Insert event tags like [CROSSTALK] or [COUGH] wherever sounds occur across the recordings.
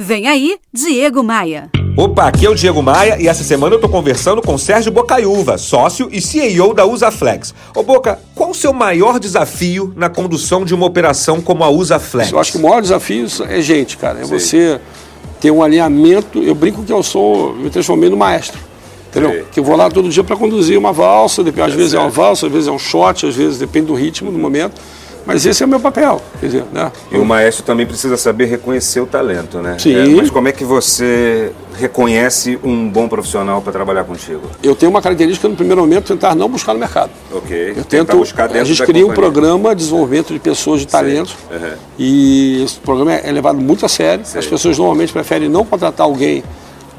Vem aí, Diego Maia. Opa, aqui é o Diego Maia e essa semana eu tô conversando com Sérgio Bocaiúva, sócio e CEO da Usaflex. Ô Boca, qual o seu maior desafio na condução de uma operação como a Usaflex? Eu acho que o maior desafio é gente, cara. É Sim. você ter um alinhamento. Eu brinco que eu sou, me transformei no maestro. Entendeu? Sim. Que eu vou lá todo dia para conduzir uma valsa, às é vezes certo. é uma valsa, às vezes é um shot, às vezes depende do ritmo, do momento mas esse é o meu papel. Quer dizer, né? E o maestro também precisa saber reconhecer o talento, né? Sim. É, mas como é que você reconhece um bom profissional para trabalhar contigo? Eu tenho uma característica no primeiro momento tentar não buscar no mercado. Ok. Eu tento buscar dentro A gente cria um programa de desenvolvimento de pessoas de talentos uhum. e esse programa é levado muito a sério. Sei. As pessoas normalmente preferem não contratar alguém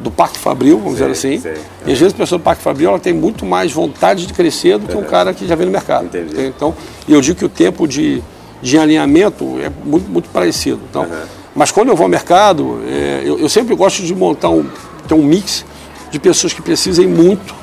do Parque Fabril, vamos sei, dizer assim. Sei. E às vezes a pessoa do Parque Fabril ela tem muito mais vontade de crescer do que um cara que já vem no mercado. Entendi. Então, eu digo que o tempo de, de alinhamento é muito, muito parecido. Então, uhum. Mas quando eu vou ao mercado, é, eu, eu, sempre gosto de montar um, ter um mix de pessoas que precisem muito,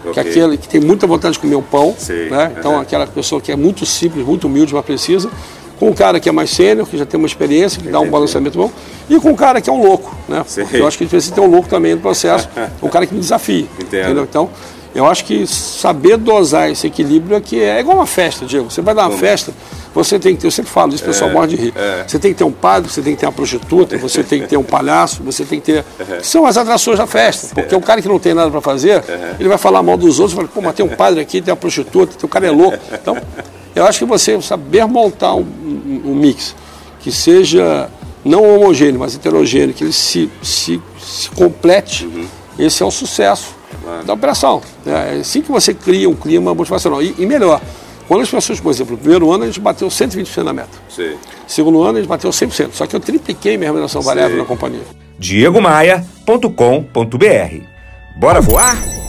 okay. que, aquele, que tem muita vontade de comer o pão. Né? Então, uhum. aquela pessoa que é muito simples, muito humilde, mas precisa com um cara que é mais sênior, que já tem uma experiência, que dá um balanceamento bom, e com um cara que é um louco, né? Eu acho que a gente precisa ter um louco também no processo, [LAUGHS] um cara que me desafie. Entendeu? Então, eu acho que saber dosar esse equilíbrio é que é igual uma festa, Diego. Você vai dar uma Como? festa, você tem que ter, eu sempre falo isso, o pessoal é, morre de rir. É. Você tem que ter um padre, você tem que ter uma prostituta, [LAUGHS] você tem que ter um palhaço, você tem que ter. Que são as atrações da festa. Porque o cara que não tem nada para fazer, ele vai falar mal dos outros, vai falar, pô, mas tem um padre aqui, tem uma prostituta, tem um cara é louco. [LAUGHS] Então, eu acho que você saber montar um, um, mix que seja não homogêneo, mas heterogêneo, que ele se, se, se complete, uhum. esse é o sucesso claro. da operação. É assim que você cria um clima motivacional. E, e, melhor, quando as pessoas, por exemplo, no primeiro ano a gente bateu 120% na meta. Sim. Segundo ano a gente bateu 100%. Só que eu tripliquei minha remuneração variável na companhia. diegomaia.com.br Bora voar?